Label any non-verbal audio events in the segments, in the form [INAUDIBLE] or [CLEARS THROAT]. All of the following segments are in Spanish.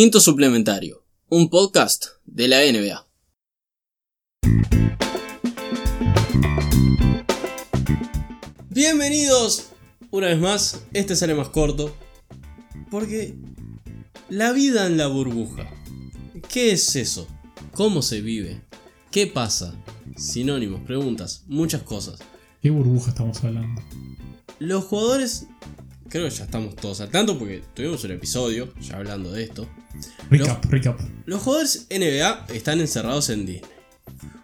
Quinto Suplementario, un podcast de la NBA. Bienvenidos una vez más, este sale más corto, porque la vida en la burbuja. ¿Qué es eso? ¿Cómo se vive? ¿Qué pasa? Sinónimos, preguntas, muchas cosas. ¿Qué burbuja estamos hablando? Los jugadores, creo que ya estamos todos al tanto porque tuvimos un episodio ya hablando de esto. Recap, recap. Los jugadores NBA están encerrados en Disney.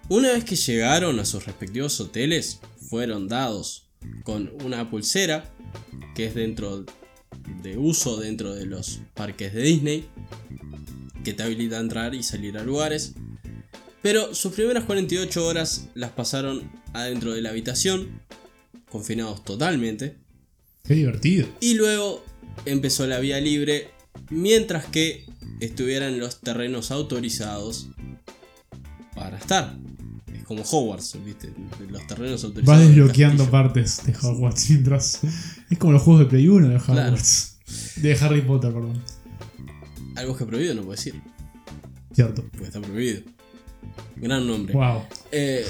Una vez que llegaron a sus respectivos hoteles, fueron dados con una pulsera que es dentro de uso dentro de los parques de Disney, que te habilita a entrar y salir a lugares. Pero sus primeras 48 horas las pasaron adentro de la habitación, confinados totalmente. Qué divertido. Y luego empezó la vía libre mientras que estuvieran los terrenos autorizados para estar. Es como Hogwarts, ¿viste? Los terrenos autorizados. Vas del desbloqueando partes de Hogwarts mientras. Es como los juegos de Play 1 de Hogwarts. De Harry Potter, perdón. Algo que prohibido no puedo decir, Cierto. porque está prohibido. Gran nombre. Wow. Eh,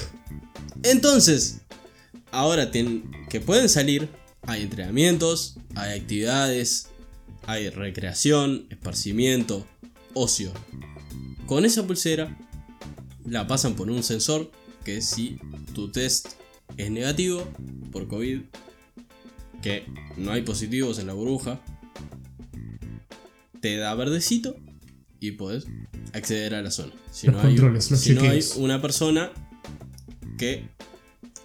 entonces, ahora tienen, que pueden salir, hay entrenamientos, hay actividades, hay recreación, esparcimiento, ocio. Con esa pulsera la pasan por un sensor que si tu test es negativo por COVID, que no hay positivos en la burbuja, te da verdecito y puedes acceder a la zona. Si Los no hay, si no hay una persona que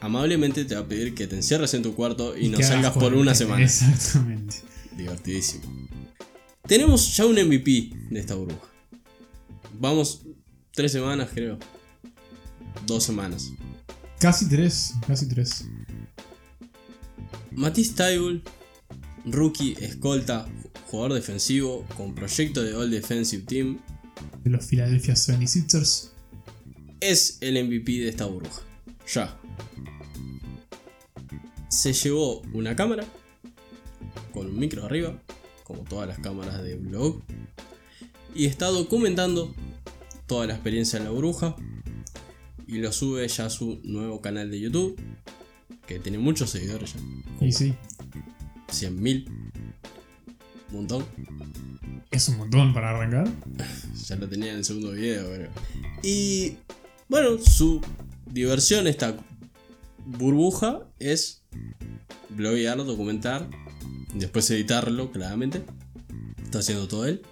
amablemente te va a pedir que te encierres en tu cuarto y, no que salgas por una semana. Exactamente. Divertidísimo. Tenemos ya un MVP de esta burbuja. Vamos tres semanas, creo. Dos semanas. Casi tres. Casi tres. Matisse Taibul, rookie, escolta, jugador defensivo con proyecto de All Defensive Team, De los Philadelphia 76ers. es el MVP de esta burbuja. Ya. Se llevó una cámara con un micro arriba, como todas las cámaras de blog, y está documentando toda la experiencia en la burbuja y lo sube ya a su nuevo canal de YouTube, que tiene muchos seguidores ya, Y sí. 100.000, un montón. Es un montón para arrancar. [LAUGHS] Ya lo tenía en el segundo video, creo. Y bueno, su diversión, esta burbuja, es bloguear, documentar, después editarlo, claramente. Está haciendo todo él.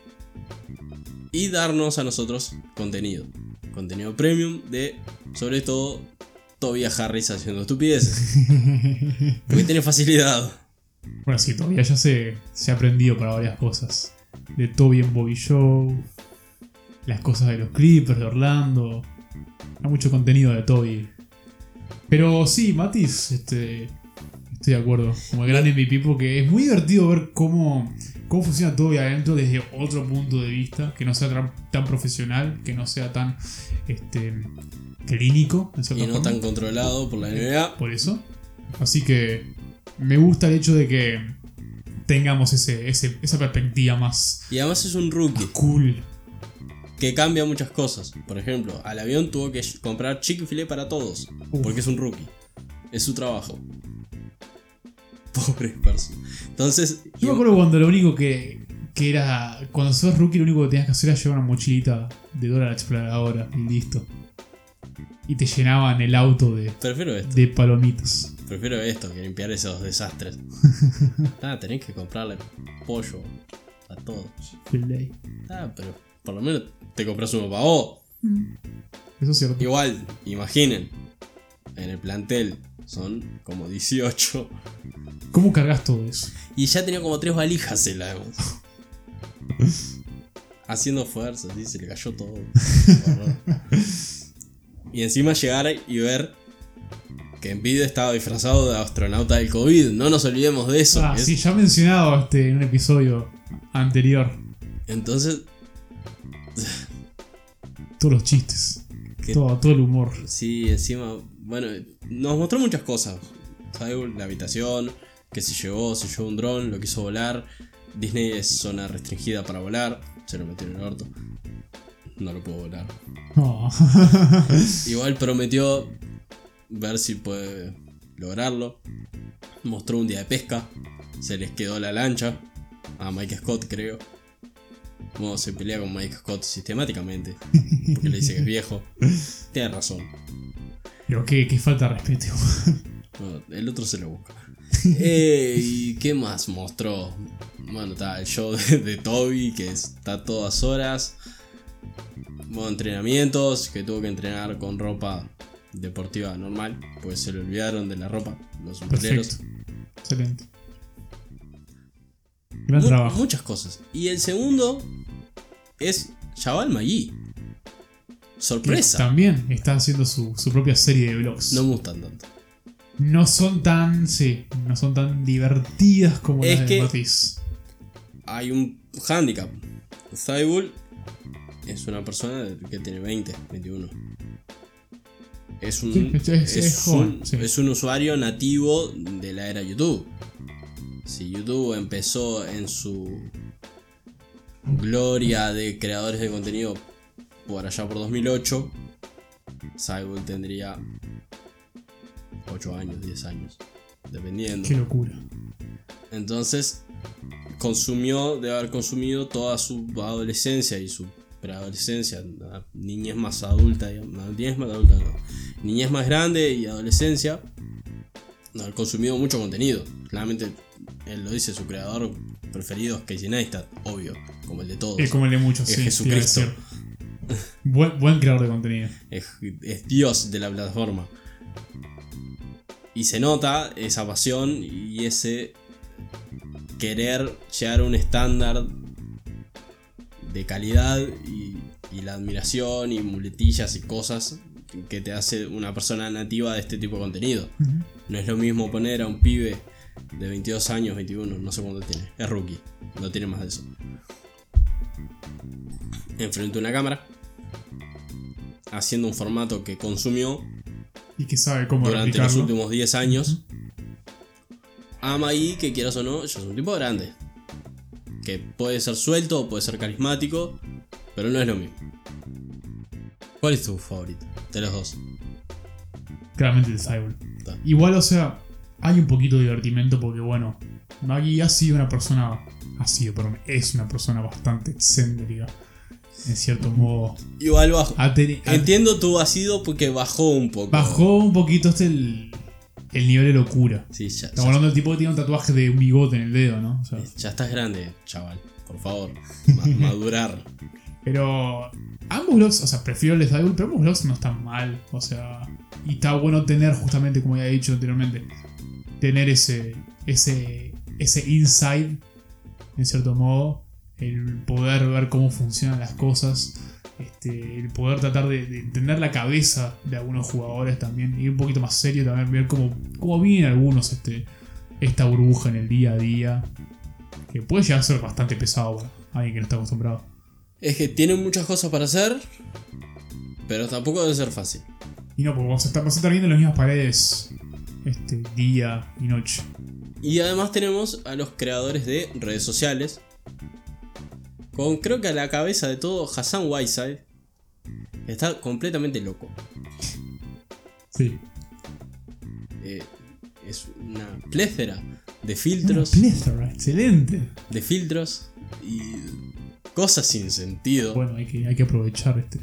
Y darnos a nosotros contenido. Contenido premium de, sobre todo, Tobias Harris haciendo estupideces. [LAUGHS] Porque tiene facilidad. Bueno, sí, todavía ya se, se ha aprendido para varias cosas. De Toby en Bobby Show. Las cosas de los Clippers de Orlando. Hay mucho contenido de Toby. Pero sí, Matis, este, estoy de acuerdo. Como el gran MVP porque es muy divertido ver cómo, cómo funciona Toby adentro desde otro punto de vista. Que no sea tan, tan profesional, que no sea tan este, clínico. En Y no forma. tan controlado por la NBA. Por eso. Así que me gusta el hecho de que tengamos ese, ese- esa perspectiva más Y además es un rookie. cool. Que cambia muchas cosas. Por ejemplo, al avión tuvo que comprar Chick-fil-A para todos, porque es un rookie. Es su trabajo. [LAUGHS] Pobre persona. Entonces, Yo me acuerdo cuando lo único que, que era. Cuando sos rookie, lo único que tenías que hacer era llevar una mochilita de dólar exploradora y listo. Y te llenaban el auto de, prefiero esto. de palomitas. Prefiero esto que limpiar esos desastres. [LAUGHS] ah, tenés que comprarle pollo a todos. Filet. Ah, pero por lo menos te compras uno para vos. Eso es cierto. Igual, imaginen. En el plantel son como 18. ¿Cómo cargas todo eso? Y ya tenía como tres valijas el además. Haciendo fuerza, así se le cayó todo. [LAUGHS] Y encima llegar y ver que en video estaba disfrazado de astronauta del COVID. No nos olvidemos de eso. Ah, Es- sí, ya mencionado este, en un episodio anterior. Entonces, [LAUGHS] Todos los chistes. que- Todo, todo el humor. sí, encima, bueno, nos mostró muchas cosas. ¿sabes? La habitación, que se llevó, se llevó un dron, lo quiso volar. Disney es zona restringida para volar. se lo metió en el orto. No lo puedo volar. No. [LAUGHS] Igual prometió ver si puede lograrlo. Mostró un día de pesca. Se les quedó la lancha. A Mike Scott, creo. Como se pelea con Mike Scott sistemáticamente. [LAUGHS] Porque le dice que es viejo. Tiene razón. Pero qué, qué falta de respeto. El otro se lo busca. Eh, ¿Y qué más mostró? Bueno, está el show de, de Toby, que está a todas horas. Bueno, entrenamientos, que tuvo que entrenar con ropa deportiva normal, pues se le olvidaron de la ropa, los superhéroes. Excelente. Gran Mu- trabajo. Muchas cosas. Y el segundo es Chaval Magui. Que Sorpresa. También está haciendo su, su propia serie de vlogs. No me gustan tanto. No son tan. Sí, no son tan divertidas como Es las de Matiz. Hay un handicap. Cybull es una persona que tiene 20, 21. Es un, Sí, es- es- es un, sí. es un usuario nativo de la era YouTube. Si YouTube empezó en su gloria de creadores de contenido por allá por 2008, Cybull tendría 8 años, 10 años, dependiendo. Qué locura. Entonces, consumió, debe haber consumido toda su adolescencia y su preadolescencia, niñez más adulta, digamos, niñez más adulta, no, niñez más grande y adolescencia, de haber consumido mucho contenido. Claramente, él lo dice, su creador preferido es Casey Neistat, obvio, como el de todos. Es como el de muchos, Es sí. Jesucristo. Buen, buen creador de contenido. es, es Dios de la plataforma. Y se nota esa pasión y ese querer llegar a un estándar de calidad y, y la admiración y muletillas y cosas que te hace una persona nativa de este tipo de contenido. No es lo mismo poner a un pibe de 22 años, 21, no sé cuánto tiene, es rookie, no tiene más de eso. Enfrente a una cámara, haciendo un formato que consumió Y que sabe cómo durante los últimos 10 años. Ama ahí que quieras o no, yo soy un tipo grande. Que puede ser suelto, puede ser carismático, pero no es lo mismo. ¿Cuál es tu favorito de los dos? Claramente el Cyborg. Igual, o sea, hay un poquito de divertimento porque, bueno, Maggie ha sido una persona. Ha sido, perdón, es una persona bastante excéntrica. En cierto modo. Igual bajo. Entiendo tu vacío porque bajó un poco. bajó un poquito este el, el nivel de locura. Sí, ya, Estamos hablando del tipo que tiene un tatuaje de un bigote en el dedo, ¿no? O sea, ya estás grande, chaval. Por favor, ma- [LAUGHS] madurar. Pero ambos vlogs, o sea, prefiero el de pero ambos vlogs no están mal. O sea, y está bueno tener, justamente como ya he dicho anteriormente, tener ese, ese, ese inside, en cierto modo, el poder ver cómo funcionan las cosas, este, el poder tratar de, de entender la cabeza de algunos jugadores también, y un poquito más serio también, ver cómo, cómo viven algunos este, esta burbuja en el día a día, que puede llegar a ser bastante pesado para alguien que no está acostumbrado. Es que tienen muchas cosas para hacer, pero tampoco debe ser fácil. Y no, porque vamos a estar, vas a estar viendo en las mismas paredes este, día y noche. Y además tenemos a los creadores de redes sociales. Con creo que a la cabeza de todo Hassan Whiteside. Está completamente loco. Sí. Eh, es una pléthora de Una filtros. pléthora, excelente. De filtros. Y cosas sin sentido. Bueno, hay que, hay que aprovechar este.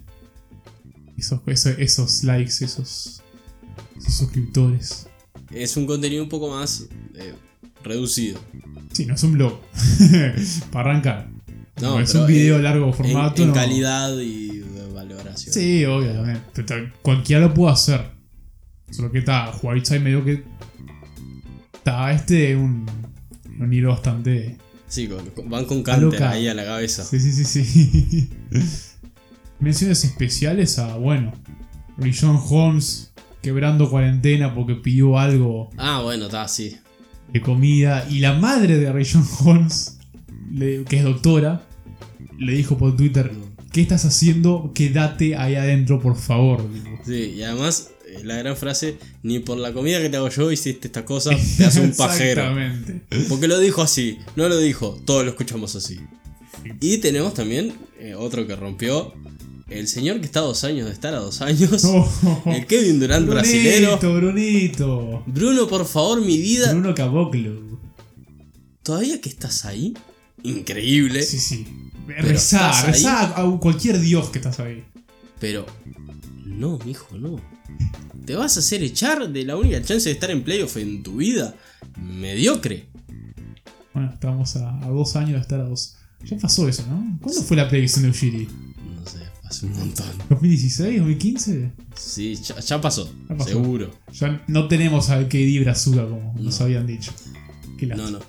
Esos, esos, esos likes, esos, esos suscriptores. Es un contenido un poco más eh, reducido. Sí, no es un blog. [LAUGHS] Para arrancar. No, No, es un video eh, largo En, formato. en no. calidad y de valoración. Sí, ta- Cualquiera lo puede hacer. Solo que está, Whiteside medio que. Está este un, un hilo bastante. Sí, con- con- van con Canter ahí a la cabeza. Sí, sí, sí, sí. [LAUGHS] Menciones especiales a, bueno, Rishon Holmes quebrando cuarentena porque pidió algo Ah, bueno, está así. de comida. Y la madre de Rishon Holmes, le- que es doctora, le dijo por Twitter: ¿Qué estás haciendo? Quédate ahí adentro, por favor. Sí, y además eh, la gran frase, ni por la comida que te hago yo hiciste esta cosa, te hace un [LAUGHS] pajero. Exactamente. Porque lo dijo así, no lo dijo, todos lo escuchamos así. Y tenemos también eh, otro que rompió. El señor que está a dos años de estar a dos años. Oh, [LAUGHS] [LAUGHS] El Kevin Durant brasilero. Brunito, Brunito. Bruno, por favor, mi vida. Bruno Caboclo. ¿Todavía que estás ahí? Increíble. Sí, sí. Rezá, rezá a cualquier dios que estás ahí. Pero. No, mijo, no. ¿Te vas a hacer echar de la única chance de estar en playoff en tu vida? Mediocre. Bueno, estamos a, a dos años de estar a dos. Ya pasó eso, ¿no? ¿Cuándo fue la predicción de Ujiri? No sé, hace un montón. ¿2016? ¿2015? Sí, ya, ya pasó, Ya pasó. Seguro. Ya no tenemos al KD Brazuca como nos No. habían dicho. Qué No, no.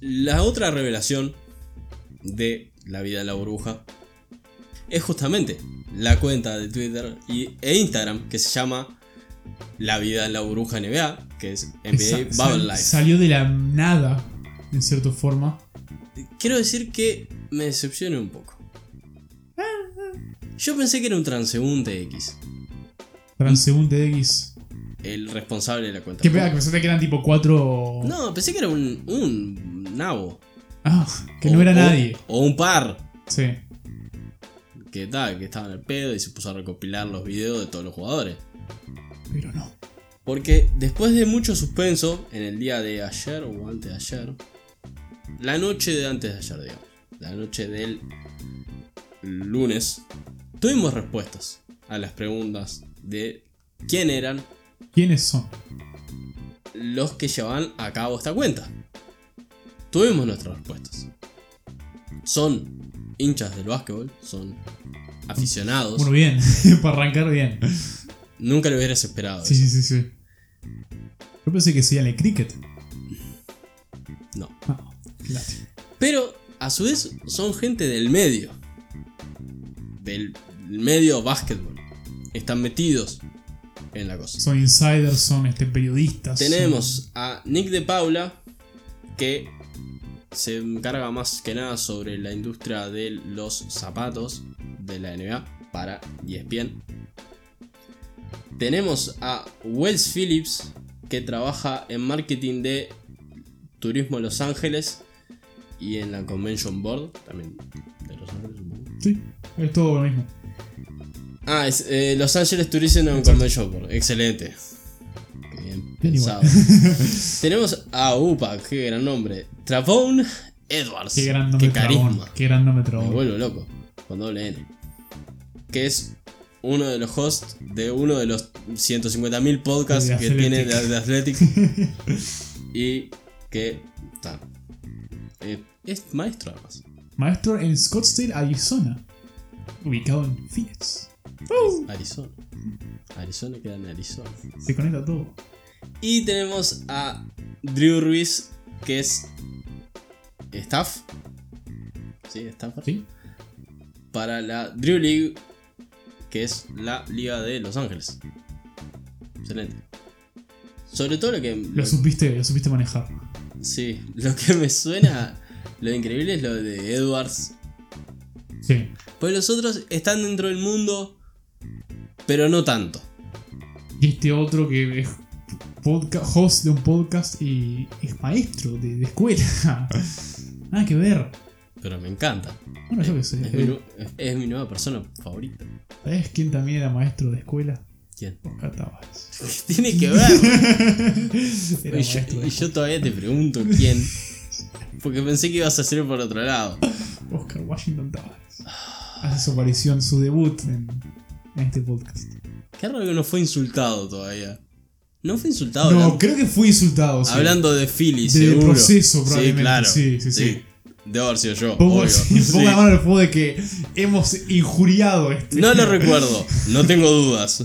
La otra revelación de la vida de la burbuja es justamente la cuenta de Twitter y, e Instagram que se llama La vida en la burbuja NBA, que es NBA Sa- Bubble Life. Salió de la nada, en cierta forma. Quiero decir que me decepcioné un poco. Yo pensé que era un transeúnte X, Transeúnte X. el responsable de la cuenta. ¿Qué pega? Que pensaste que eran tipo cuatro. No, pensé que era un, un nabo. Ah, que O- no era o- nadie. O un par. Sí. Que tal, que estaba en el pedo y se puso a recopilar los videos de todos los jugadores. Pero no. Porque después de mucho suspenso, en el día de ayer o antes de ayer, la noche de antes de ayer, digamos, la noche del lunes, tuvimos respuestas a las preguntas de quién eran ¿Quiénes son? los que llevaban a cabo esta cuenta. Tuvimos nuestras respuestas. Son hinchas del básquetbol, son aficionados. Bueno, bien. [LAUGHS] Para arrancar bien. Nunca lo hubieras esperado. Sí, eso. sí, sí, sí. Yo pensé que serían el cricket. No. Ah. Pero a su vez son gente del medio. Del medio básquetbol. Están metidos en la cosa. Son insiders, son este, periodistas. Tenemos a Nick de Paula, que se encarga más que nada sobre la industria de los zapatos de la NBA para ESPN. Tenemos a Wells Phillips, que trabaja en marketing de Turismo Los Ángeles y en la Convention Board, también de Los Ángeles. Sí, es todo lo mismo. Ah, es eh, Los Ángeles Tourism and Convention Board, excelente. Pensado. [LAUGHS] Tenemos a UPA, qué gran nombre. Travon Edwards. Qué gran nombre Qué carisma. Trabón, Qué gran nombre Me vuelvo loco. Con doble N. Que es uno de los hosts de uno de los 150.000 podcasts que Athletic. tiene de, de Athletic. [LAUGHS] y que. ta, eh, es maestro además. Maestro en Scottsdale, Arizona. Ubicado en Phoenix. Arizona. Arizona queda en Arizona. se conecta todo. Y tenemos a Drew Ruiz, que es staff. Sí, staff. ¿Sí? Para la Drew League, que es la liga de Los Ángeles. Excelente. Sobre todo lo que. Lo supiste, lo supiste manejar. sí, lo que me suena. Lo increíble es lo de Edwards. Sí. Pues los otros están dentro del mundo, pero no tanto. Y este otro que es host de un podcast y es maestro de, de escuela. [LAUGHS] Nada que ver. Pero me encanta. Bueno, yo qué sé. Es mi, es mi nueva persona favorita. ¿Sabes quién también era maestro de escuela? ¿Quién? Oscar Tavares. ¿Qué [LAUGHS] tiene que ver? [LAUGHS] Y yo, y todavía te pregunto quién. Porque pensé que ibas a hacer por otro lado. Oscar Washington Tavares. Hace su aparición, su debut en, en este podcast. Qué raro que no fue insultado todavía. No fue insultado No, hablando, creo que fue insultado. sí. hablando de Philly, De seguro. proceso, probablemente, Sí, claro. sí, sí, sí. Debo haber sido yo. Pongo, [LAUGHS] la mano en el fuego de que hemos injuriado este. No lo [LAUGHS] recuerdo, no tengo dudas.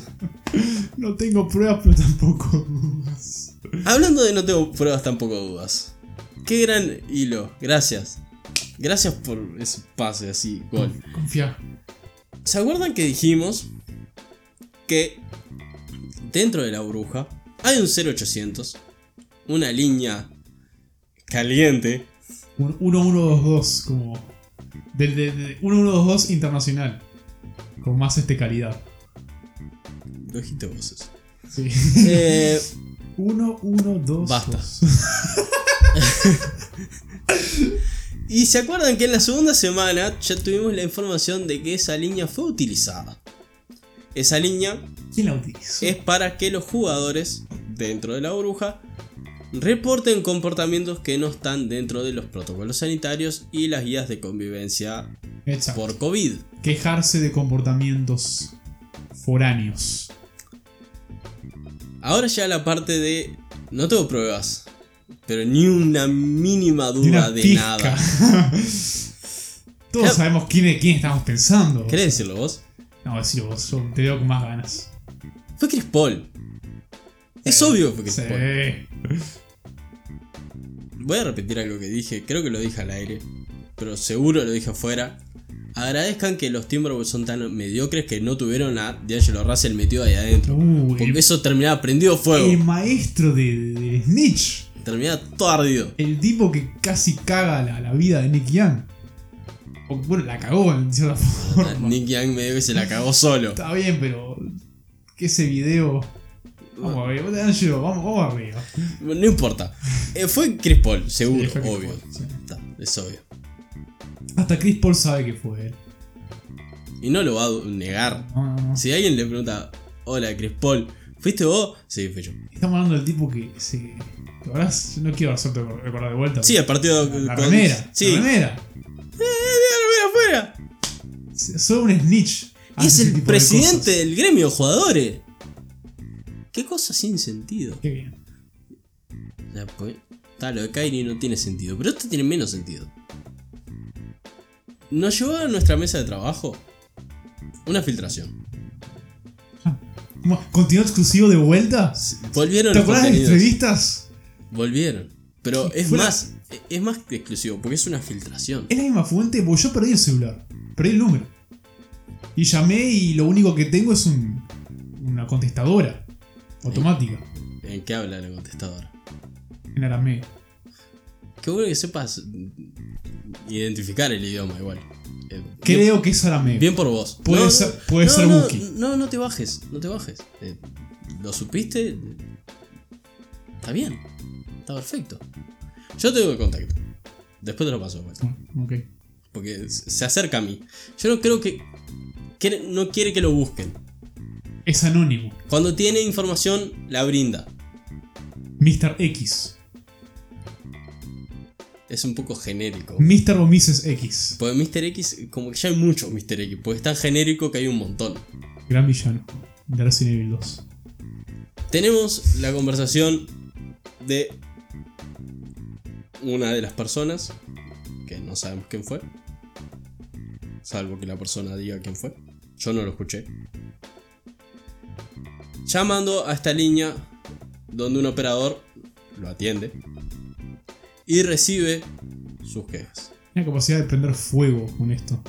No tengo pruebas, pero tampoco dudas. Hablando de no tengo pruebas, tampoco dudas. Qué gran hilo, gracias. Gracias por ese pase así, gol. Confía. ¿Se acuerdan que dijimos que dentro de la bruja hay un 0800, una línea caliente, Un 1122, como. Del de, de 1122 internacional. Con más este calidad. lo dijiste vos eso. Sí. Eh, [LAUGHS] 1122. Basta. [LAUGHS] Y se acuerdan que en la segunda semana ya tuvimos la información de que esa línea fue utilizada. Esa línea ¿Quién la utilizó? es para que los jugadores dentro de la burbuja reporten comportamientos que no están dentro de los protocolos sanitarios y las guías de convivencia Exacto. por COVID. Quejarse de comportamientos foráneos. Ahora ya la parte de no tengo pruebas, pero ni una mínima duda de nada. [LAUGHS] Todos Claro. sabemos quién, quién estamos pensando. ¿Querés decirlo vos? No, decirlo vos, yo te veo con más ganas. Fue Chris Paul. Es Sí. obvio que fue Chris Sí. Paul. Voy a repetir algo que dije, creo que lo dije al aire, pero seguro lo dije afuera. Agradezcan que los Timberwolves son tan mediocres que no tuvieron a D'Angelo Russell metido ahí adentro. Uh, Porque el, eso terminaba prendido fuego. el maestro de, de Snitch. Terminaba todo ardido. El tipo que casi caga la, la vida de Nick Young. Bueno, la cagó en cierta [LAUGHS] forma. [LAUGHS] Nick Young medio que se la cagó solo. Está bien, pero. Que ese video. Vamos a ver, vamos, vamos arriba. No importa. Eh, fue Chris Paul, seguro, Sí, obvio. Paul, sí. Está, es obvio. Hasta Chris Paul sabe que fue él. Y no lo va a negar. No, no, no. Si alguien le pregunta, hola Chris Paul, ¿fuiste vos? Sí, fui yo. Estamos hablando del tipo que se. ¿Te acordás? Yo no quiero hacerte recordar de vuelta. Sí, el partido La con- remera. Sí. La remera. ¡Eh, la remera afuera! Solo un snitch. Es el de presidente del gremio jugadores. Qué cosa sin sentido. Qué bien. Pues, está, lo de Kyrie no tiene sentido, pero esto tiene menos sentido. Nos llevó a nuestra mesa de trabajo una filtración. ¿Contenido exclusivo de vuelta? Volvieron ¿Te acuerdas de entrevistas? Volvieron. Pero es más, es más que exclusivo, porque es una filtración. Es la misma fuente, porque yo perdí el celular. Perdí el número. Y llamé y lo único que tengo es un, una contestadora automática ¿En qué habla la contestadora? en arameo. Qué bueno que sepas identificar el idioma igual. Eh, bien, Creo que es arameo. bien por vos. Puede ser- puede no, ser no, Wookiee. No, no te bajes, no te bajes. Eh, ¿Lo supiste? Está bien. Está perfecto. Yo tengo el contacto. Después te lo paso, pues, Bueno, ok. porque se acerca a mí. Yo no creo que, que no quiere que lo busquen. Es anónimo. Cuando tiene información, la brinda. Mr. X. Es un poco genérico. Mr. o Mrs. X. Porque Mr. X, como que ya hay muchos Mr. X, porque es tan genérico que hay un montón. Gran villano. De Resident Evil 2. Tenemos la conversación de una de las personas, que no sabemos quién fue, salvo que la persona diga quién fue. Yo no lo escuché. Llamando a esta línea donde un operador lo atiende y recibe sus quejas. Tiene capacidad de prender fuego con esto.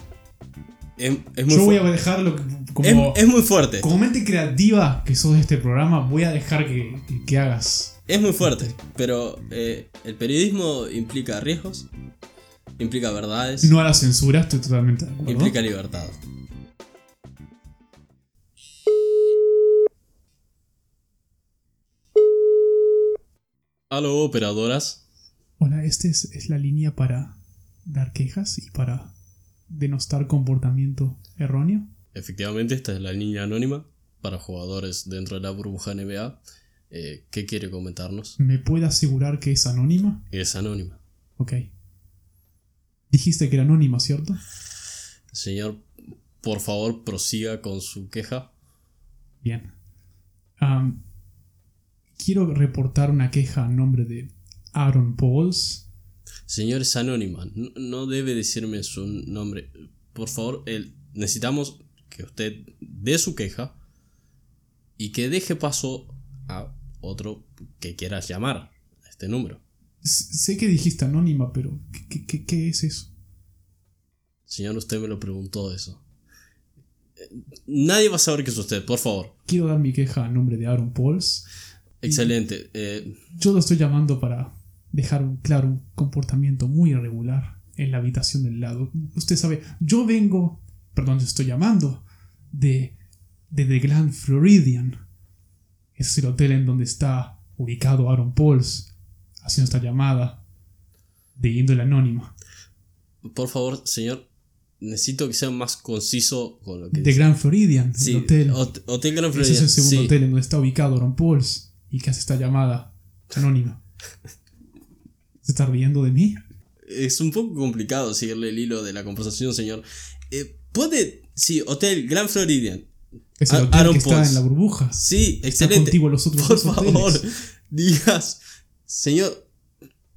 Es, es muy, Yo voy a dejarlo como, es- es muy fuerte. como mente creativa que sos de este programa. Voy a dejar que, que- que hagas. Es muy fuerte, pero eh, el periodismo implica riesgos, implica verdades, No a la censura, estoy totalmente de acuerdo. implica libertad. Aló, operadoras. Hola, esta es, es la línea para dar quejas y para denostar comportamiento erróneo. Efectivamente, esta es la línea anónima para jugadores dentro de la burbuja NBA. Eh, ¿Qué quiere comentarnos? ¿Me puede asegurar que es anónima? Es anónima. Ok. Dijiste que era anónima, ¿cierto? Señor, por favor, prosiga con su queja. Bien. Quiero reportar una queja a nombre de Aaron Pauls. Señor, es anónima. No, no debe decirme su nombre. Por favor, el- necesitamos que usted dé su queja y que deje paso a otro que quiera llamar a este número. Sé que dijiste anónima, pero ¿qué, qué- qué- qué es eso? Señor, usted me lo preguntó eso. Eh, Nadie va a saber que es usted, por favor. Quiero dar mi queja a nombre de Aaron Pauls. Excelente. Eh, Yo lo estoy llamando para dejar un- claro un comportamiento muy irregular en la habitación del lado. Usted sabe, yo vengo, perdón, yo estoy llamando de, de The Grand Floridian. Es el hotel en donde está ubicado Aaron Pauls haciendo esta llamada de índole anónima. por favor, señor, necesito que sea más conciso con lo que De. Grand Floridian, Sí, el hotel. Hot- Hotel Grand Ese es Floridian. el segundo sí. hotel en donde está ubicado Ron Pauls y que hace esta llamada anónima. [LAUGHS] ¿Se está riendo de mí? Es un poco complicado seguirle el hilo de la conversación, señor. Eh, ¿Puede...? Sí, Hotel Grand Floridian. Es el A- hotel Aaron que está Pauls. en la burbuja. Sí, Está excelente. a los otros Por favor, hoteles. [LAUGHS] digas, señor,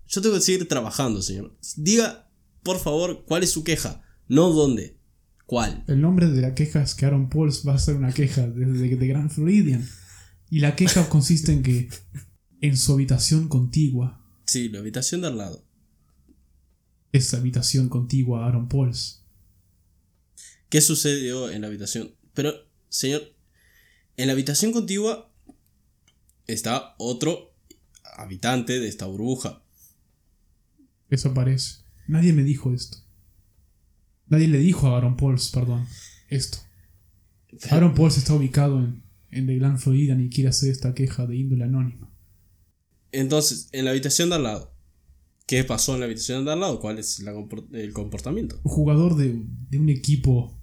yo tengo que seguir trabajando, señor. Diga, por favor, cuál es su queja, no dónde, cuál. El nombre de la queja es que Aaron Pauls va a ser una queja desde de Grand Floridian. Y la queja [LAUGHS] consiste en que en su habitación contigua, Sí, la habitación de al lado. esa habitación contigua a Aaron Pauls, ¿Qué sucedió en la habitación? Pero, señor, en la habitación contigua está otro habitante de esta burbuja. eso parece. Nadie me dijo esto. Nadie le dijo a Aaron Pauls, perdón, esto. Aaron Pauls está ubicado en, en The Grand Floridian y quiere hacer esta queja de índole anónima. Entonces, en la habitación de al lado. ¿Qué pasó en la habitación de al lado? ¿Cuál es la el comportamiento? Un jugador de, de un equipo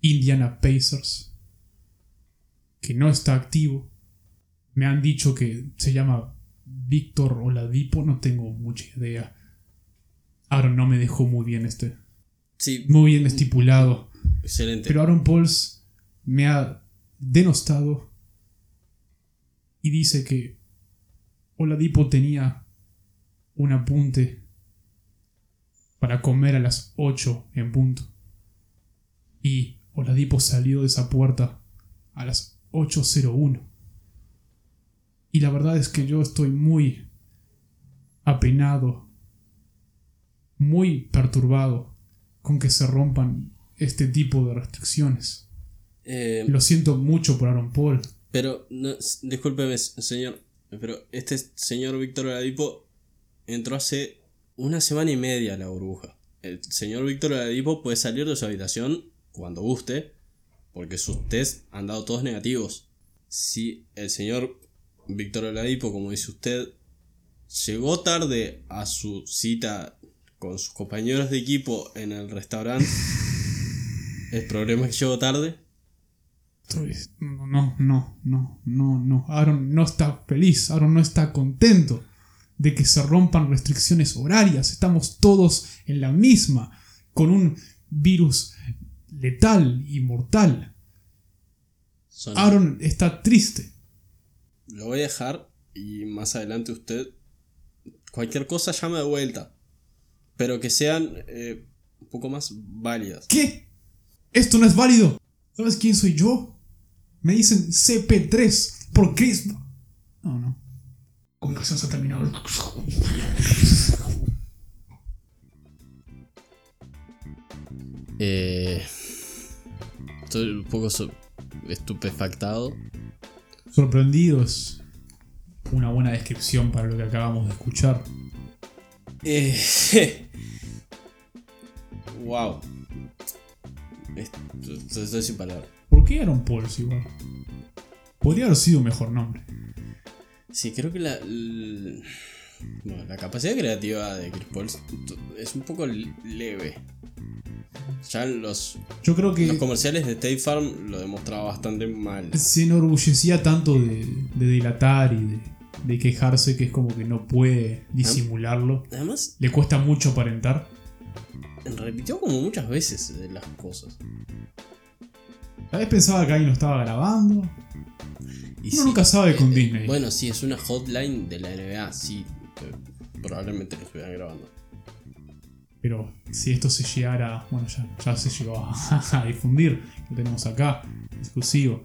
Indiana Pacers que no está activo. Me han dicho que se llama Víctor Oladipo, no tengo mucha idea. Aaron no me dejó muy bien este, Sí, muy bien estipulado. excelente. Pero Aaron Pauls me ha denostado y dice que Oladipo tenía un apunte para comer a las 8 en punto. Y Oladipo salió de esa puerta a las 8.01. Y la verdad es que yo estoy muy apenado, muy perturbado con que se rompan este tipo de restricciones. Eh, Lo siento mucho por Aaron Paul. Pero, no, discúlpeme, señor, pero este señor Víctor Oladipo entró hace una semana y media a la burbuja. El señor Víctor Oladipo puede salir de su habitación cuando guste, porque sus test han dado todos negativos. Si el señor Víctor Oladipo, como dice usted, llegó tarde a su cita con sus compañeros de equipo en el restaurante, [LAUGHS] ¿el problema es que llegó tarde? No, no, no, no, no. Aaron no está feliz, Aaron no está contento de que se rompan restricciones horarias. Estamos todos en la misma, con un virus letal y mortal. Son- Aaron está triste. Lo voy a dejar y más adelante usted cualquier cosa llame de vuelta. Pero que sean eh, un poco más válidas. ¿Qué? Esto no es válido. ¿Sabes quién soy yo? Me dicen CP3 por Chris. No, no. Se ha terminado. Eh, estoy un poco so- estupefactado. Sorprendido es una buena descripción para lo que acabamos de escuchar. Eh, [LAUGHS] wow. Estoy, estoy sin palabras. ¿Por qué Aaron Pauls igual? Podría haber sido un mejor nombre. Sí, creo que la, l- bueno, la capacidad creativa de Chris Paul es un poco leve. Ya los Yo creo que Los comerciales de State Farm lo demostraba bastante mal. se enorgullecía tanto de, de delatar y de, de quejarse que es como que no puede disimularlo. Además, Le cuesta mucho aparentar. repitió como muchas veces las cosas. A veces pensaba que alguien lo estaba grabando. Y Uno sí, nunca sabe con eh, Disney. Bueno, sí, es una hotline de la NBA, sí. eh, Probablemente lo estuvieran grabando. Pero si esto se llegara, bueno, ya, ya se llegó a, [LAUGHS] a difundir, lo tenemos acá, exclusivo.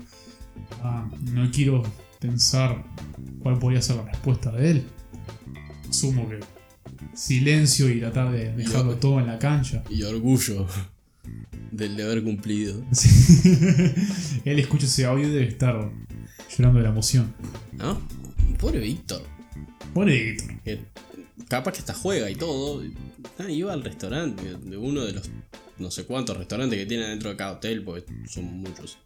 Ah, no quiero pensar cuál podría ser la respuesta de él. Asumo que silencio y tratar de dejarlo todo en la cancha. Y orgullo [LAUGHS] del deber cumplido. Sí. [LAUGHS] él escucha ese audio y debe estar llorando de la emoción. ¿No? Pobre Víctor. Pobre Héctor. Capaz que hasta juega y todo. Ah, iba al restaurante de uno de los no sé cuántos restaurantes que tienen dentro de cada hotel, porque son muchos.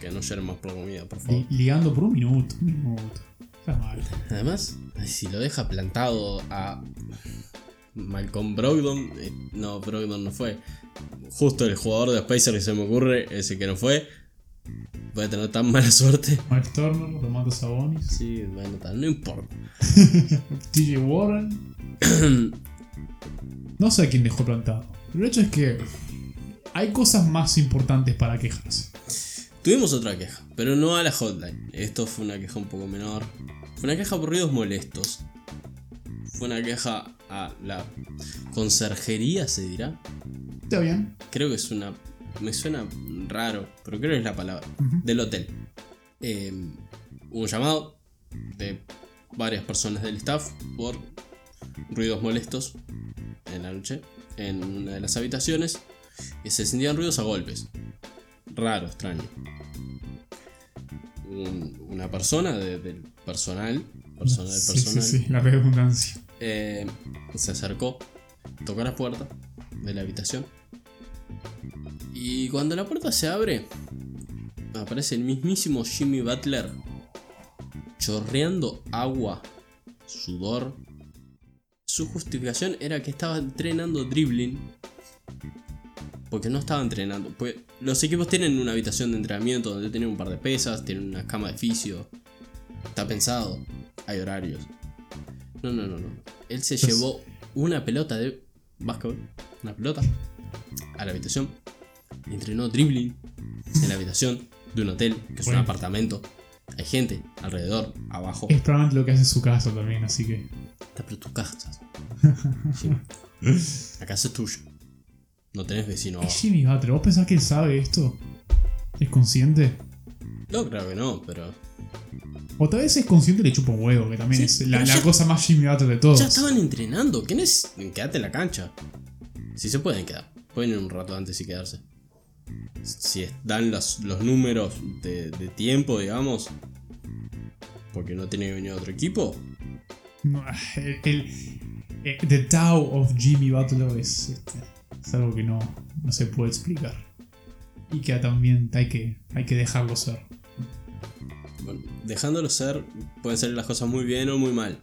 Que no lloren más por comida, por favor. Li- Ligando por un minuto, un minuto. Está mal. Además, si lo deja plantado a Malcolm Brogdon. eh, No, Brogdon no fue. Justo el jugador de Spacer que se me ocurre, ese que no fue. Puede tener tan mala suerte. Mike Turner, Domantas Sabonis, Sí, bueno, tal, no importa. [LAUGHS] TJ Warren. no sé a quién dejó plantado. Pero el hecho es que hay cosas más importantes para quejarse. Tuvimos otra queja, pero no a la hotline. Esto fue una queja un poco menor. Fue una queja por ruidos molestos. Fue una queja a la conserjería, se dirá. Está bien. Creo que es una. Me suena raro, pero creo que es la palabra. Del hotel. Eh, hubo un llamado de varias personas del staff por ruidos molestos en la noche en una de las habitaciones y se sentían ruidos a golpes. Raro, extraño. Un- una persona de- del personal, persona del Sí, personal, sí, sí, la redundancia. eh, se acercó, tocó la puerta de la habitación. Y cuando la puerta se abre, aparece el mismísimo Jimmy Butler chorreando agua, sudor. Su justificación era que estaba entrenando dribbling. Porque no estaba entrenando. Pues los equipos tienen una habitación de entrenamiento donde tienen un par de pesas, tienen una cama de fisio. Está pensado. Hay horarios. No, no, no, no. Él se Pues- llevó una pelota de básquetbol, una pelota, a la habitación. Y entrenó dribbling en la habitación de un hotel, que es Bueno. un apartamento. Hay gente alrededor, abajo. Es probablemente lo que hace en su casa también, así que. Está pero tu casa. Sí. [LAUGHS] La casa es tuya. No tenés vecino Es abajo. Jimmy Butler, ¿vos pensás que él sabe esto? ¿Es consciente? No, creo que no, pero. O tal vez es consciente y le chupa un huevo, que también Sí, es la, la cosa más Jimmy Butler de todos. Ya estaban entrenando. ¿Quién es? Quédate en la cancha. Si se pueden quedar. Pueden ir un rato antes y quedarse. Si dan los, los números de, de tiempo, digamos. Porque no tiene que venir otro equipo. No, el, el- eh, The Tao of Jimmy Butler es, este, es algo que no, no se puede explicar. Y que también hay que, hay que dejarlo ser. Bueno, dejándolo ser, pueden salir las cosas muy bien o muy mal.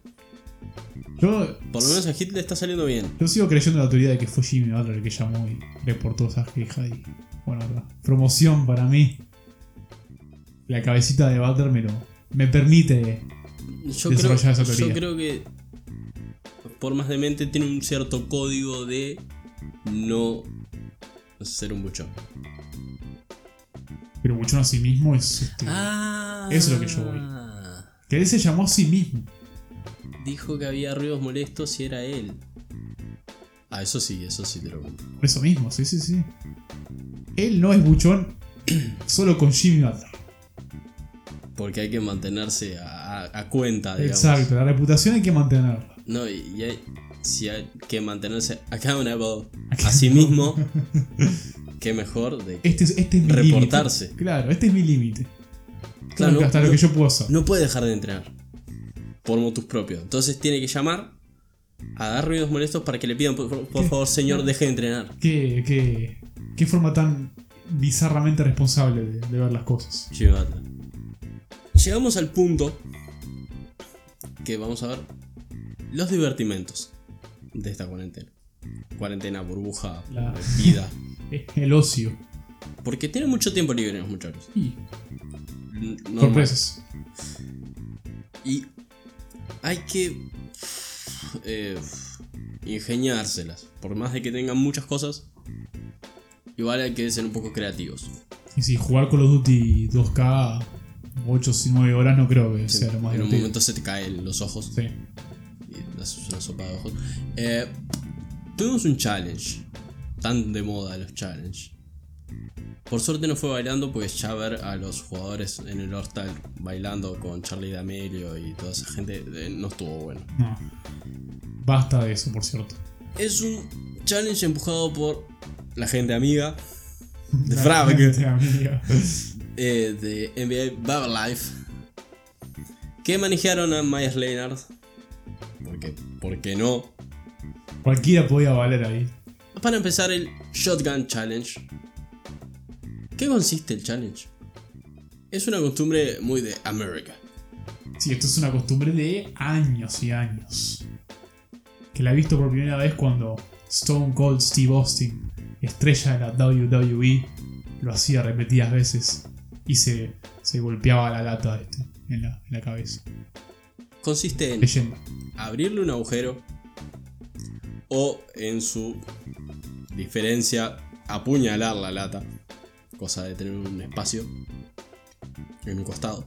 Yo, Por lo menos a Hit le está saliendo bien. yo sigo creyendo la teoría de que fue Jimmy Butler el que llamó y reportó esas quejas. Y bueno, la promoción para mí. La cabecita de Butler me, lo- me permite. Yo creo, Desarrollar esa yo teoría. creo que por más de mente tiene un cierto código de no ser un buchón. Pero Buchón a sí mismo es. este, Ah, Eso es lo que yo voy. Que él se llamó a sí mismo. Dijo que había ruidos molestos y era él. Ah, eso sí, eso sí te lo. Por eso mismo, sí, sí, sí. Él no es buchón [CLEARS THROAT] solo con Jimmy Butler. Porque hay que mantenerse a, a- a cuenta, digamos. Exacto, la reputación hay que mantenerla. No, y, y hay, si hay que mantenerse accountable a sí mismo, [LAUGHS] qué mejor de que Este es, este es mi Reportarse. Claro, este es mi límite. Claro, Claro, no- hasta lo que yo puedo hacer. no puede dejar de entrenar por motus propios. Entonces tiene que llamar a dar ruidos molestos para que le pidan, por, por favor, señor, deje de entrenar. ¿Qué, qué, qué forma tan bizarramente responsable de, de ver las cosas? Llegamos al punto que vamos a ver los divertimentos de esta cuarentena. Cuarentena, burbuja, La- vida. [LAUGHS] El ocio. Porque tienen mucho tiempo libre los muchachos. Y sorpresas. Y hay que eh, ingeniárselas. Por más de que tengan muchas cosas, igual hay que ser un poco creativos. Y si jugar Call of Duty 2K 8 o 9 horas no creo que sea lo más en un divertido. momento se te caen los ojos Sí. y haces una sopa de ojos. Eh, tuvimos un challenge. Tan de moda los challenge. Por suerte no fue bailando, pues ya ver a los jugadores en el All-Star bailando con Charlie D'Amelio y toda esa gente eh, no estuvo bueno. No. Basta de eso, por cierto. Es un challenge empujado por la gente amiga de amiga. [LAUGHS] eh, de NBA Bubble Life que manejaron a Myers Leonard. Porque, ¿por qué no? Cualquiera podía valer ahí. Para empezar el Shotgun Challenge. ¿Qué consiste el challenge? Es una costumbre muy de América. Sí, esto es una costumbre de años y años. que la he visto por primera vez cuando Stone Cold Steve Austin, estrella de la WWE, lo hacía repetidas veces y se, se golpeaba la lata este, en, la, en la cabeza. Consiste en Leyenda. abrirle un agujero o en su diferencia apuñalar la lata, cosa de tener un espacio en un costado,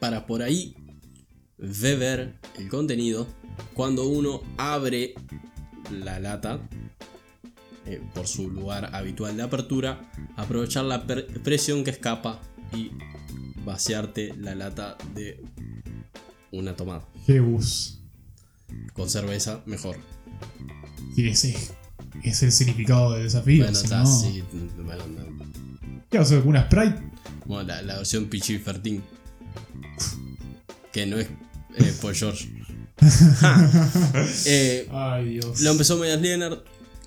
para por ahí beber el contenido cuando uno abre la lata eh, por su lugar habitual de apertura, aprovechar la presión que escapa y vaciarte la lata de una tomada. Jebus. Con cerveza, mejor. Y ese es el significado del desafío. Bueno, está no-. Bueno, no. ¿Qué vas a hacer una Sprite? Bueno, la, la versión Pichi Fertín. Que no es eh, Paul George. [LAUGHS] Eh, Ay, Dios. lo empezó Medias Leonard,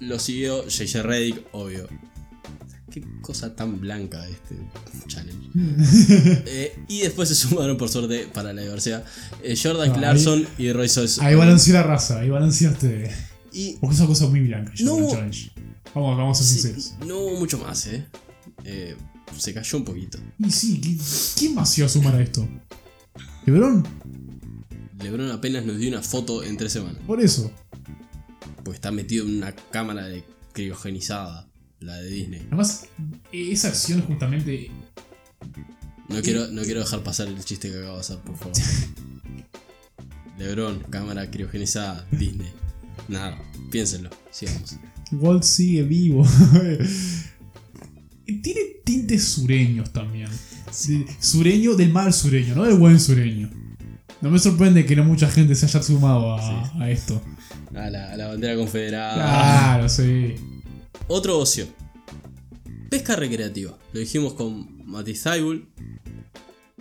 lo siguió JJ Reddick, obvio. Qué cosa tan blanca este challenge. [LAUGHS] Eh, y después se sumaron, por suerte, para la diversidad, eh, Jordan No, ahí- Clarkson y Roy Soys. Ahí balanceé la raza, ahí balanceaste. Y Porque es una cosa muy blanca. No. Challenge. Vamos, vamos a ser sí, sinceros. no hubo mucho más, eh. Eh, Se cayó un poquito. Y sí, ¿qui- ¿quién más iba a sumar a esto? ¿Lebron? LeBron apenas nos dio una foto en tres semanas. Por eso. Porque está metido en una cámara de criogenizada, la de Disney. Además, esa acción justamente. No quiero, no quiero dejar pasar el chiste que acabo de hacer, por favor. [LAUGHS] LeBron, cámara criogenizada, Disney. Nada, piénsenlo, sigamos. Walt sigue vivo. [LAUGHS] Tiene tintes sureños también. Sureño del mal sureño, no del buen sureño. No me sorprende que no mucha gente se haya sumado a, a esto. A la, a la bandera confederada. Claro, sí. Otro ocio. Pesca recreativa. Lo dijimos con Thybulle.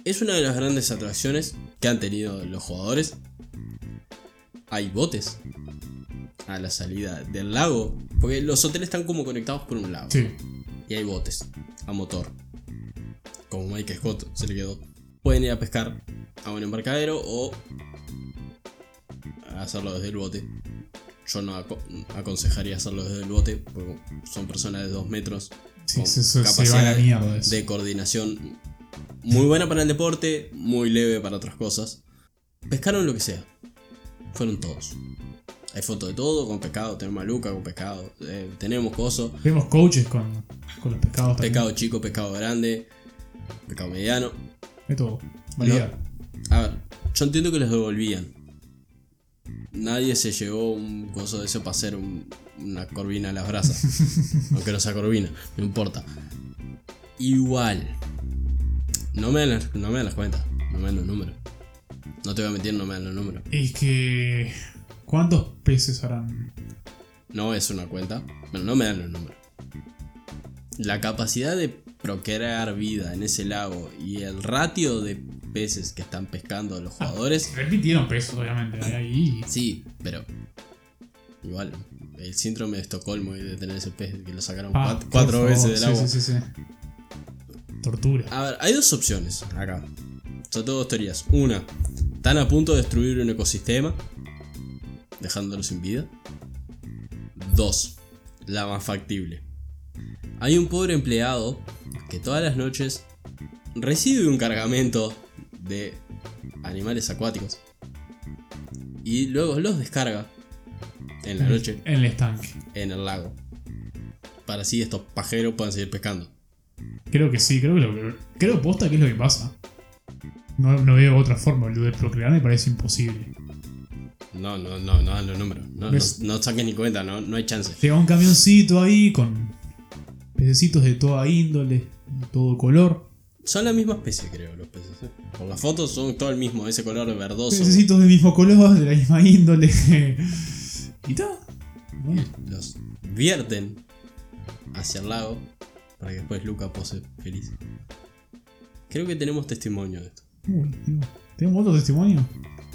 Es una de las grandes atracciones que han tenido los jugadores. Hay botes a la salida del lago. Porque los hoteles están como conectados por un lago. Sí. Y hay botes a motor. Como Mike Scott se le quedó. Pueden ir a pescar a un embarcadero o hacerlo desde el bote. Yo no aco- aconsejaría hacerlo desde el bote porque son personas de 2 metros Sí, con a capacidad mierda eso. de coordinación muy buena para el deporte, muy leve para otras cosas. Pescaron lo que sea. Fueron todos. Hay fotos de todo, con pescado, tenemos maluca con pescado, eh, tenemos coso, Vemos coaches con, con los pescados también. pescado chico, pescado grande, pescado mediano. De todo. Variedad. A ver, yo entiendo que los devolvían. Nadie se llevó un coso de eso para hacer un- una corvina a las brasas. [LAUGHS] Aunque no sea corvina, no importa. Igual. No me dan las, no me dan las cuentas, no me dan los números. No te voy a mentir, no me dan los números. Es que. ¿Cuántos peces harán? No es una cuenta, pero no me dan los números. La capacidad de procrear vida en ese lago y el ratio de peces que están pescando los jugadores Repitieron pesos, obviamente. Ahí. Sí, pero. Igual, el síndrome de Estocolmo y de tener ese pez que lo sacaron Ah, cuatro, veces del agua. Sí, sí, sí. Tortura. A ver, hay dos opciones acá. Son todas teorías. Una, están a punto de destruir un ecosistema, dejándolo sin vida. Dos, la más factible. Hay un pobre empleado que todas las noches recibe un cargamento de animales acuáticos y luego los descarga en la noche En el estanque. en el lago. Para así estos pajeros puedan seguir pescando. Creo que sí, creo que lo, creo posta que es lo que pasa. No, no veo otra forma, lo de procrear me parece imposible. No, no, no, no dan los números. No, no, no saquen ni cuenta, no, no hay chance. Llega un camioncito ahí con pececitos de toda índole, de todo color. Son la misma especie, creo, los peces. ¿eh? Por las fotos son todo el mismo, ese color verdoso. Pececitos del mismo color, de la misma índole. [LAUGHS] y está. Bueno, Los vierten hacia el lago para que después Luca pose feliz. Creo que tenemos testimonio de esto. uy. ¿Tenemos otro testimonio?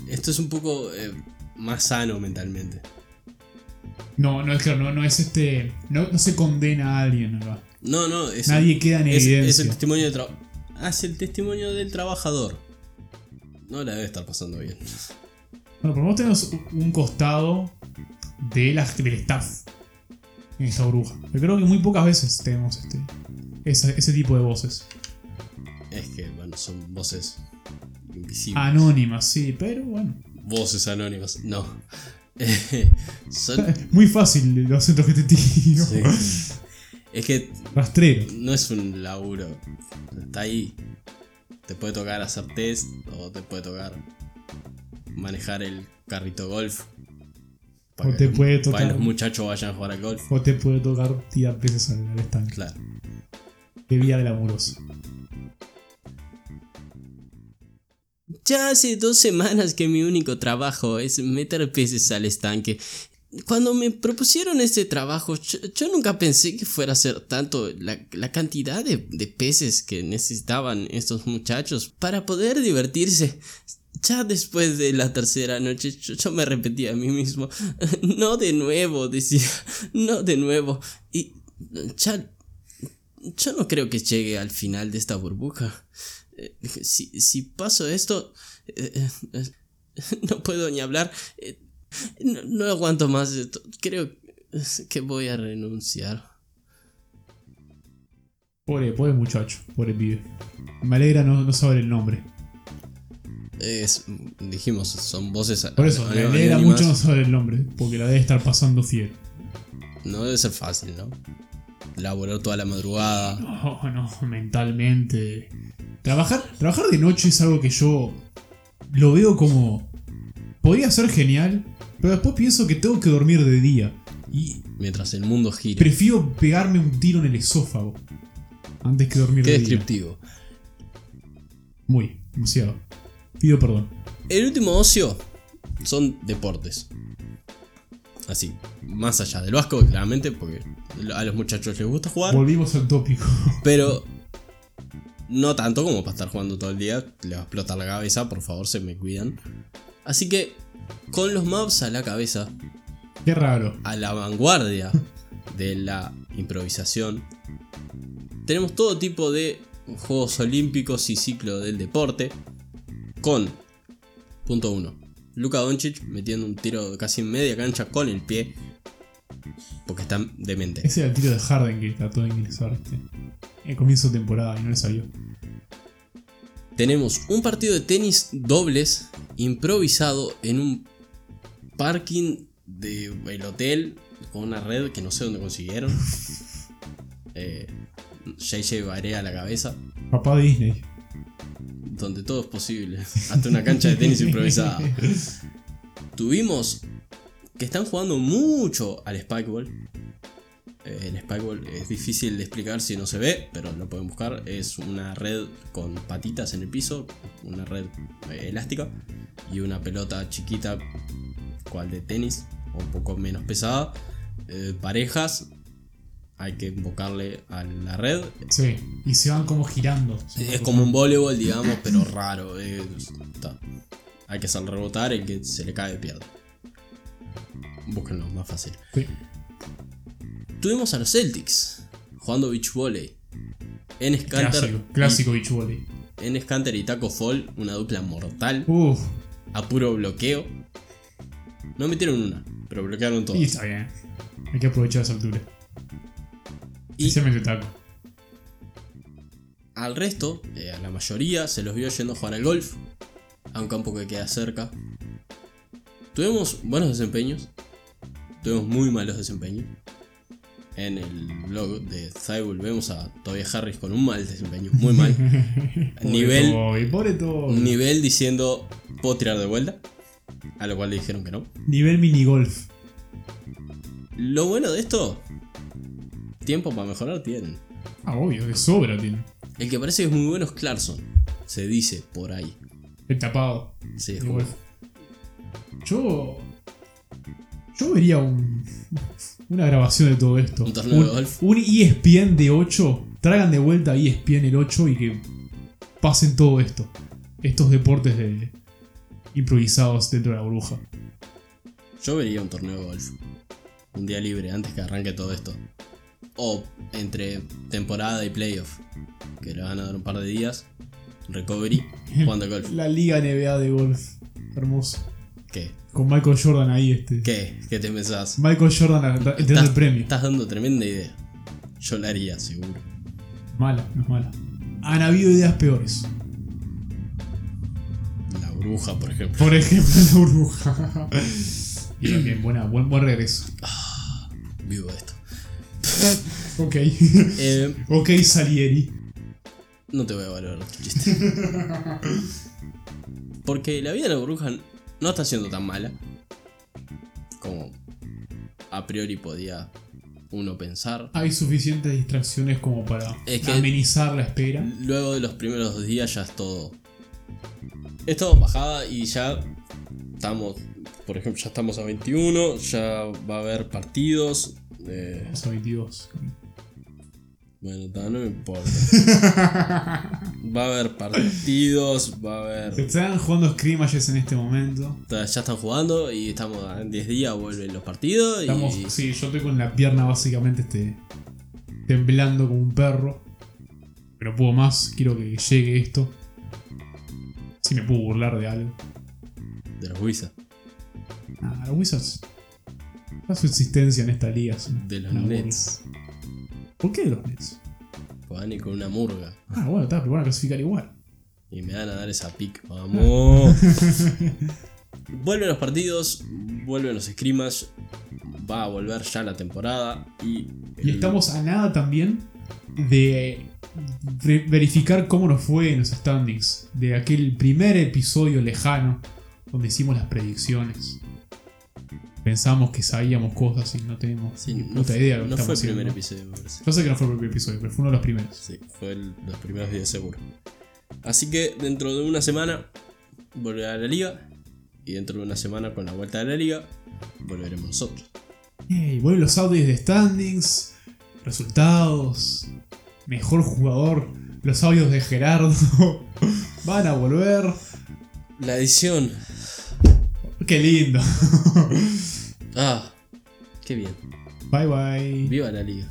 Esto es un poco eh, más sano mentalmente. No, no es claro, no, no es este. No, no se condena a alguien acá. No, no, es, Nadie queda en es, evidencia. es el testimonio de trabajo. Ah, el testimonio del trabajador. No la debe estar pasando bien. Bueno, por lo menos tenemos un costado de la, del staff en esta burbuja. Pero creo que muy pocas veces tenemos este, esa- ese tipo de voces. Es que, bueno, son voces invisibles. Anónimas, sí, pero bueno. Voces anónimas. No. [LAUGHS] Son. Muy fácil los centros que te tiro. sí. Es que Rastrero. no es un laburo. Está ahí. Te puede tocar hacer test o te puede tocar manejar el carrito golf. O te que- puede Para que tocar- los muchachos vayan a jugar al golf. O te puede tocar tirar peces al estanque. Claro. De vía del amoroso. Ya hace dos semanas que mi único trabajo es meter peces al estanque. Cuando me propusieron este trabajo, yo, yo nunca pensé que fuera a ser tanto la, la cantidad de, de peces que necesitaban estos muchachos para poder divertirse. Ya después de la tercera noche, yo, yo me repetía a mí mismo, [LAUGHS] no de nuevo, decía, [LAUGHS] no de nuevo. Y ya, yo no creo que llegue al final de esta burbuja. Eh, Si, si paso esto, eh, eh, [LAUGHS] no puedo ni hablar. Eh, No, no aguanto más esto. Creo que voy a renunciar. Pobre, pobre muchacho, pobre pibe. Me alegra no, no saber el nombre. Es, dijimos, son voces. Por eso, me alegra mucho no saber el nombre, porque la debe estar pasando fiel. No debe ser fácil, ¿no? Laborar toda la madrugada. No, no, mentalmente. Trabajar, trabajar de noche es algo que yo lo veo como. Podría ser genial, pero después pienso que tengo que dormir de día. Y Mientras el mundo gira. prefiero pegarme un tiro en el esófago antes que dormir Qué de día. descriptivo. Muy, demasiado. Pido perdón. El último ocio son deportes. Así, más allá del vasco, claramente, porque a los muchachos les gusta jugar. Volvimos al tópico. [LAUGHS] Pero no tanto como para estar jugando todo el día. Le va a explotar la cabeza, por favor, se me cuidan. Así que, con los maps a la cabeza, Qué raro. a la vanguardia de la improvisación, tenemos todo tipo de Juegos Olímpicos y ciclo del deporte. Con, punto 1, Luka Doncic metiendo un tiro casi en media cancha con el pie. Porque está demente. Ese era el tiro de Harden que trató de ingresar este, en comienzo de temporada y no le salió. Tenemos un partido de tenis dobles improvisado en un parking del hotel con una red que no sé dónde consiguieron. [LAUGHS] Eh, JJ Barea a la cabeza, Papá Disney. Donde todo es posible. Hasta una cancha de tenis improvisada. Tuvimos que están jugando mucho al Spikeball. Eh, el Spikeball es difícil de explicar si no se ve, pero lo pueden buscar. Es una red con patitas en el piso, una red eh, elástica y una pelota chiquita, cual de tenis, un poco menos pesada. Eh, parejas, hay que invocarle a la red. Sí, y se van como girando. Es como un voleibol, digamos, pero raro. eh, está. Hay que hacer rebotar, el que se le cae pierde. Búsquenlo, más fácil. Sí. Tuvimos a los Celtics jugando beach volley. En Scanter, Clásico, clásico beach volley. y, en Scanter y Taco Fall, una dupla mortal Uf, a puro bloqueo. No metieron una, pero bloquearon y todas. está bien. Hay que aprovechar esa altura. Y Especialmente taco. al resto, eh, a la mayoría, se los vio yendo a jugar al golf, a un campo que queda cerca. Tuvimos buenos desempeños, tuvimos muy malos desempeños. En el blog de Zybul vemos a Tobias Harris con un mal desempeño, muy mal. [LAUGHS] Nivel- pobre. Nivel diciendo, ¿puedo tirar de vuelta? A lo cual le dijeron que no. Nivel minigolf. Lo bueno de esto, tiempo para mejorar tienen. Ah, obvio, de sobra tiene. El que parece que es muy bueno es Clarkson, se dice por ahí. El tapado. Sí, es golf. Yo. Yo vería un, una grabación de todo esto. Un torneo de golf. Un ESPN de 8. Tragan de vuelta E ESPN el 8 y que pasen todo esto. Estos deportes de improvisados dentro de la burbuja. Yo vería un torneo de golf. Un día libre antes que arranque todo esto. O entre temporada y playoff. Que le van a dar un par de días. Recovery. [LAUGHS] Jugando al golf. La Liga NBA de golf. Hermoso. ¿Qué? Con Michael Jordan ahí, este. ¿Qué? ¿Qué te pensás? Michael Jordan a- a- entrando el premio. Estás dando tremenda idea. Yo la haría, seguro. Mala, no es mala. Han habido ideas peores. La bruja, por ejemplo. Por ejemplo, [LAUGHS] la burbuja. Bien, bien, buena, buen, buen regreso. Vivo esto. [LAUGHS] Ok. Eh, ok, Salieri. no te voy a valorar tu chiste. [LAUGHS] Porque la vida de la bruja no está siendo tan mala. Como a priori podía uno pensar. Hay suficientes distracciones como para Es que- amenizar la espera. Luego de los primeros dos días ya es todo. Es todo bajada y ya estamos. Por ejemplo, ya estamos a 21. Ya va a haber partidos. Eh, Vamos a 22. bueno, no me importa. [LAUGHS] Va a haber partidos. Va a Se haber. están jugando scrimmages en este momento. Ya están jugando y estamos en 10 días. Vuelven los partidos. Estamos, y sí, yo estoy con la pierna básicamente este, temblando como un perro. Pero puedo más, quiero que llegue esto. Si me puedo burlar de algo. de los Wizards. Ah, los Wizards. Ya su existencia en esta liga. es De los burla. Nets. ¿Por qué de los Nets? Van ir con una murga. Ah, bueno, está, pero van a clasificar igual. Y me van a dar esa pick. Vamos. [LAUGHS] vuelven los partidos. Vuelven los scrimmage. Va a volver ya la temporada. Y. Y el- estamos a nada también de verificar cómo nos fue en los standings. De aquel primer episodio lejano donde hicimos las predicciones. Pensamos que sabíamos cosas y no tenemos Sí, ni no puta fue, idea de lo que no fue el primer haciendo. episodio, me parece. Yo sé que no fue el primer episodio, pero fue uno de los primeros. Sí, fue el- los primeros días seguro. Así que dentro de una semana volverá la liga. Y dentro de una semana con la vuelta de la liga volveremos nosotros. Yay, vuelven los audios de standings, resultados, mejor jugador, los audios de Gerardo [LAUGHS] van a volver. La edición. Qué lindo. Ah, qué bien. Bye bye. Viva la liga.